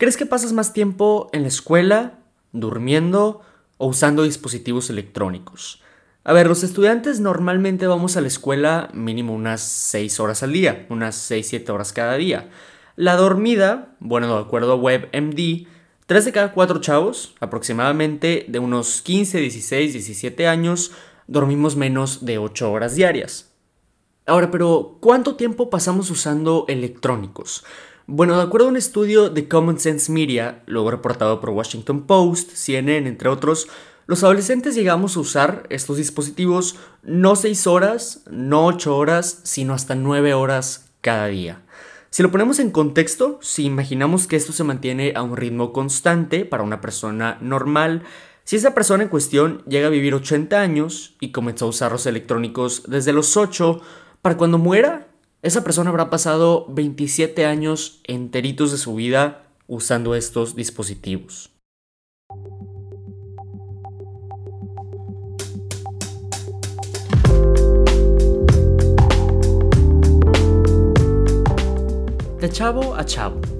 ¿Crees que pasas más tiempo en la escuela, durmiendo o usando dispositivos electrónicos? A ver, los estudiantes normalmente vamos a la escuela mínimo unas 6 horas al día, unas 6-7 horas cada día. La dormida, bueno, de acuerdo a WebMD, 3 de cada 4 chavos, aproximadamente de unos 15, 16, 17 años, dormimos menos de 8 horas diarias. Ahora, pero ¿cuánto tiempo pasamos usando electrónicos? Bueno, de acuerdo a un estudio de Common Sense Media, luego reportado por Washington Post, CNN, entre otros, los adolescentes llegamos a usar estos dispositivos no 6 horas, no 8 horas, sino hasta 9 horas cada día. Si lo ponemos en contexto, si imaginamos que esto se mantiene a un ritmo constante para una persona normal, si esa persona en cuestión llega a vivir 80 años y comenzó a usar los electrónicos desde los 8, para cuando muera esa persona habrá pasado 27 años enteritos de su vida usando estos dispositivos. De chavo a chavo.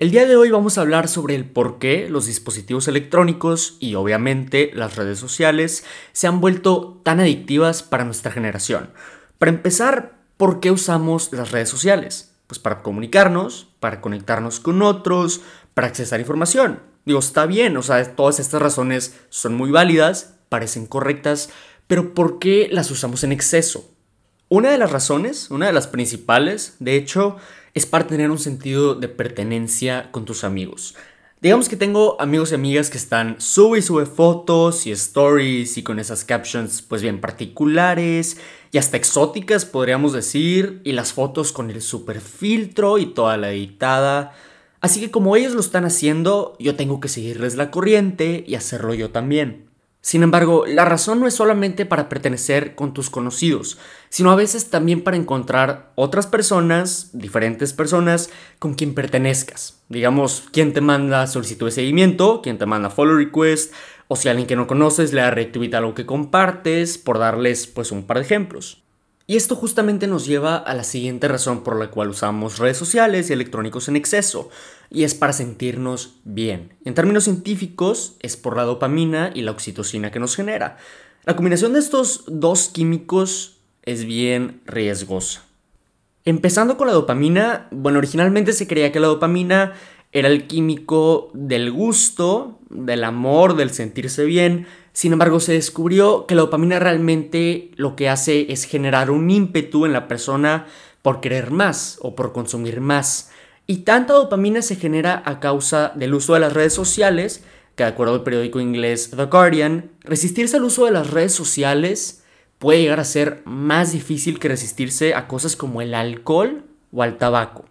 El día de hoy vamos a hablar sobre el por qué los dispositivos electrónicos y obviamente las redes sociales se han vuelto tan adictivas para nuestra generación. Para empezar, ¿por qué usamos las redes sociales? Pues para comunicarnos, para conectarnos con otros, para accesar información. Digo, está bien, o sea, todas estas razones son muy válidas, parecen correctas, pero ¿por qué las usamos en exceso? Una de las razones, una de las principales, de hecho, es para tener un sentido de pertenencia con tus amigos. Digamos que tengo amigos y amigas que están sube y sube fotos y stories y con esas captions pues bien particulares y hasta exóticas podríamos decir y las fotos con el super filtro y toda la editada. Así que como ellos lo están haciendo, yo tengo que seguirles la corriente y hacerlo yo también. Sin embargo, la razón no es solamente para pertenecer con tus conocidos, sino a veces también para encontrar otras personas, diferentes personas, con quien pertenezcas. Digamos, quien te manda solicitud de seguimiento, quien te manda follow request, o si alguien que no conoces le da retweet a que compartes, por darles pues un par de ejemplos. Y esto justamente nos lleva a la siguiente razón por la cual usamos redes sociales y electrónicos en exceso, y es para sentirnos bien. En términos científicos, es por la dopamina y la oxitocina que nos genera. La combinación de estos dos químicos es bien riesgosa. Empezando con la dopamina, bueno, originalmente se creía que la dopamina era el químico del gusto, del amor, del sentirse bien, sin embargo, se descubrió que la dopamina realmente lo que hace es generar un ímpetu en la persona por querer más o por consumir más. Y tanta dopamina se genera a causa del uso de las redes sociales, que de acuerdo al periódico inglés The Guardian, resistirse al uso de las redes sociales puede llegar a ser más difícil que resistirse a cosas como el alcohol o al tabaco.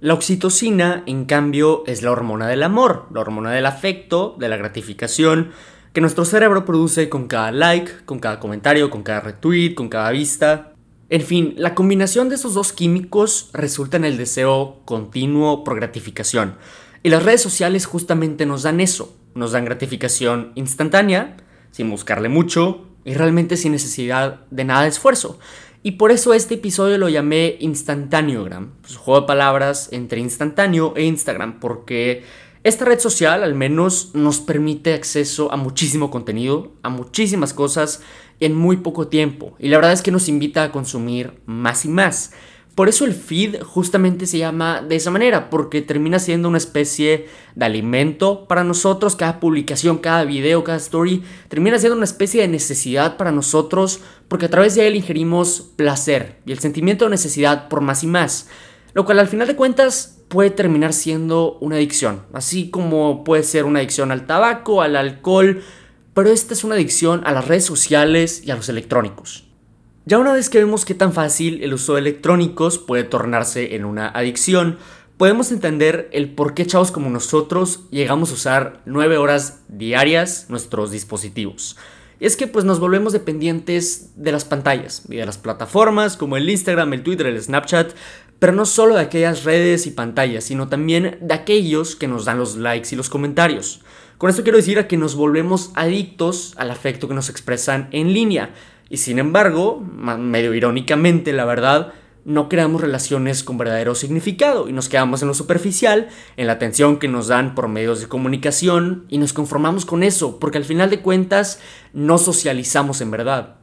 La oxitocina, en cambio, es la hormona del amor, la hormona del afecto, de la gratificación, que nuestro cerebro produce con cada like, con cada comentario, con cada retweet, con cada vista. En fin, la combinación de esos dos químicos resulta en el deseo continuo por gratificación. Y las redes sociales justamente nos dan eso, nos dan gratificación instantánea, sin buscarle mucho y realmente sin necesidad de nada de esfuerzo. Y por eso este episodio lo llamé Instantaneogram, pues juego de palabras entre instantáneo e Instagram, porque esta red social al menos nos permite acceso a muchísimo contenido, a muchísimas cosas en muy poco tiempo. Y la verdad es que nos invita a consumir más y más. Por eso el feed justamente se llama de esa manera, porque termina siendo una especie de alimento para nosotros. Cada publicación, cada video, cada story termina siendo una especie de necesidad para nosotros, porque a través de él ingerimos placer y el sentimiento de necesidad por más y más. Lo cual al final de cuentas puede terminar siendo una adicción, así como puede ser una adicción al tabaco, al alcohol, pero esta es una adicción a las redes sociales y a los electrónicos. Ya una vez que vemos qué tan fácil el uso de electrónicos puede tornarse en una adicción, podemos entender el por qué chavos como nosotros llegamos a usar 9 horas diarias nuestros dispositivos. Y es que pues nos volvemos dependientes de las pantallas y de las plataformas como el Instagram, el Twitter, el Snapchat, pero no solo de aquellas redes y pantallas, sino también de aquellos que nos dan los likes y los comentarios. Con esto quiero decir a que nos volvemos adictos al afecto que nos expresan en línea. Y sin embargo, medio irónicamente la verdad, no creamos relaciones con verdadero significado y nos quedamos en lo superficial, en la atención que nos dan por medios de comunicación y nos conformamos con eso, porque al final de cuentas no socializamos en verdad.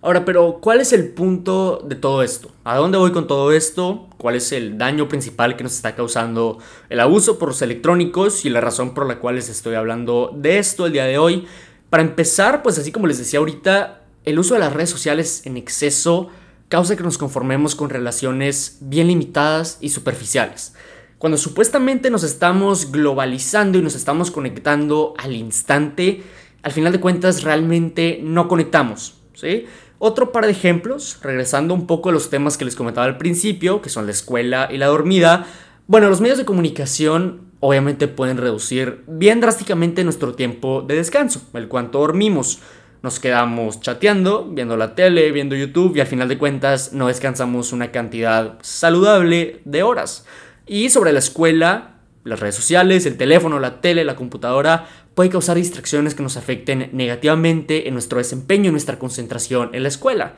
Ahora, pero ¿cuál es el punto de todo esto? ¿A dónde voy con todo esto? ¿Cuál es el daño principal que nos está causando el abuso por los electrónicos y la razón por la cual les estoy hablando de esto el día de hoy? Para empezar, pues así como les decía ahorita, el uso de las redes sociales en exceso causa que nos conformemos con relaciones bien limitadas y superficiales. Cuando supuestamente nos estamos globalizando y nos estamos conectando al instante, al final de cuentas realmente no conectamos, ¿sí? Otro par de ejemplos, regresando un poco a los temas que les comentaba al principio, que son la escuela y la dormida. Bueno, los medios de comunicación obviamente pueden reducir bien drásticamente nuestro tiempo de descanso, el cuanto dormimos. Nos quedamos chateando, viendo la tele, viendo YouTube y al final de cuentas no descansamos una cantidad saludable de horas. Y sobre la escuela, las redes sociales, el teléfono, la tele, la computadora, puede causar distracciones que nos afecten negativamente en nuestro desempeño y nuestra concentración en la escuela.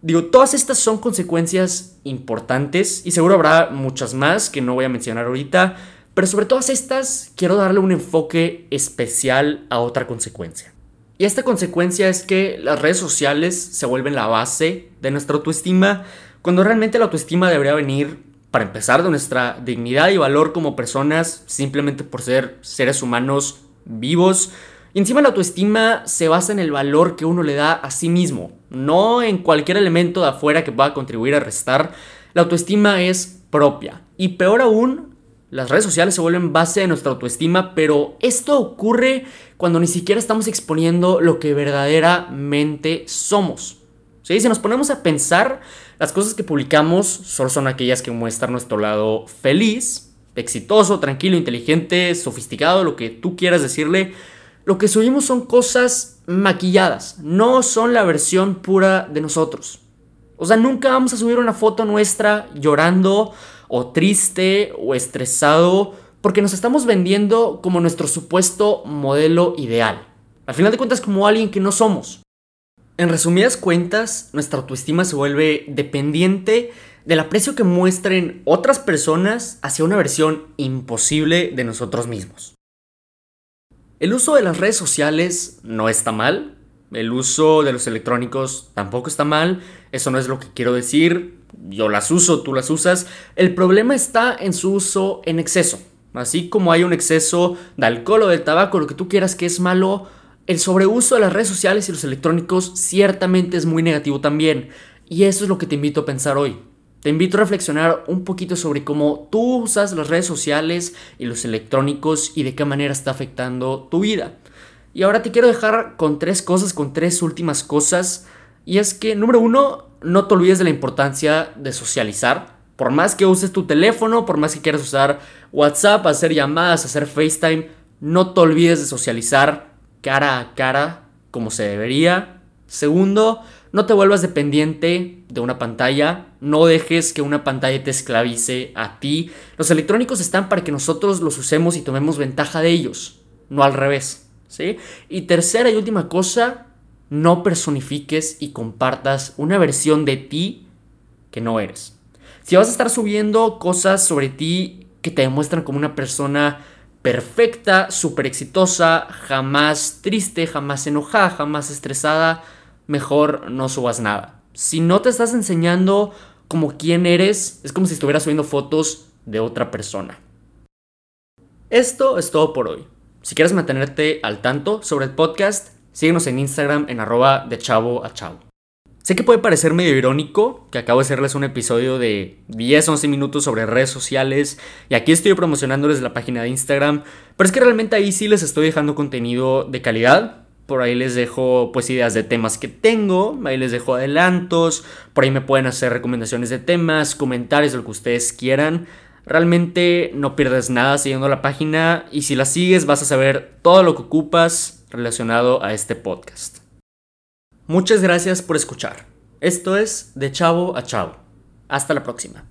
Digo, todas estas son consecuencias importantes y seguro habrá muchas más que no voy a mencionar ahorita, pero sobre todas estas quiero darle un enfoque especial a otra consecuencia. Y esta consecuencia es que las redes sociales se vuelven la base de nuestra autoestima, cuando realmente la autoestima debería venir, para empezar, de nuestra dignidad y valor como personas, simplemente por ser seres humanos vivos. Y encima la autoestima se basa en el valor que uno le da a sí mismo, no en cualquier elemento de afuera que pueda contribuir a restar. La autoestima es propia. Y peor aún, las redes sociales se vuelven base de nuestra autoestima, pero esto ocurre cuando ni siquiera estamos exponiendo lo que verdaderamente somos. Si nos ponemos a pensar, las cosas que publicamos solo son aquellas que muestran nuestro lado feliz, exitoso, tranquilo, inteligente, sofisticado, lo que tú quieras decirle. Lo que subimos son cosas maquilladas, no son la versión pura de nosotros. O sea, nunca vamos a subir una foto nuestra llorando o triste o estresado porque nos estamos vendiendo como nuestro supuesto modelo ideal. Al final de cuentas como alguien que no somos. En resumidas cuentas, nuestra autoestima se vuelve dependiente del aprecio que muestren otras personas hacia una versión imposible de nosotros mismos. El uso de las redes sociales no está mal, el uso de los electrónicos tampoco está mal, eso no es lo que quiero decir, yo las uso, tú las usas. El problema está en su uso en exceso. Así como hay un exceso de alcohol o de tabaco, lo que tú quieras que es malo, el sobreuso de las redes sociales y los electrónicos ciertamente es muy negativo también. Y eso es lo que te invito a pensar hoy. Te invito a reflexionar un poquito sobre cómo tú usas las redes sociales y los electrónicos y de qué manera está afectando tu vida. Y ahora te quiero dejar con tres cosas, con tres últimas cosas. Y es que, número uno, no te olvides de la importancia de socializar. Por más que uses tu teléfono, por más que quieras usar WhatsApp, hacer llamadas, hacer FaceTime, no te olvides de socializar cara a cara como se debería. Segundo, no te vuelvas dependiente de una pantalla, no dejes que una pantalla te esclavice a ti. Los electrónicos están para que nosotros los usemos y tomemos ventaja de ellos, no al revés. ¿sí? Y tercera y última cosa, no personifiques y compartas una versión de ti que no eres. Si vas a estar subiendo cosas sobre ti que te demuestran como una persona perfecta, súper exitosa, jamás triste, jamás enojada, jamás estresada, mejor no subas nada. Si no te estás enseñando como quién eres, es como si estuvieras subiendo fotos de otra persona. Esto es todo por hoy. Si quieres mantenerte al tanto sobre el podcast, Síguenos en Instagram en arroba de a chavo. Sé que puede parecer medio irónico que acabo de hacerles un episodio de 10-11 minutos sobre redes sociales y aquí estoy promocionándoles la página de Instagram, pero es que realmente ahí sí les estoy dejando contenido de calidad. Por ahí les dejo pues ideas de temas que tengo, ahí les dejo adelantos, por ahí me pueden hacer recomendaciones de temas, comentarios, lo que ustedes quieran. Realmente no pierdes nada siguiendo la página y si la sigues vas a saber todo lo que ocupas relacionado a este podcast. Muchas gracias por escuchar. Esto es De Chavo a Chavo. Hasta la próxima.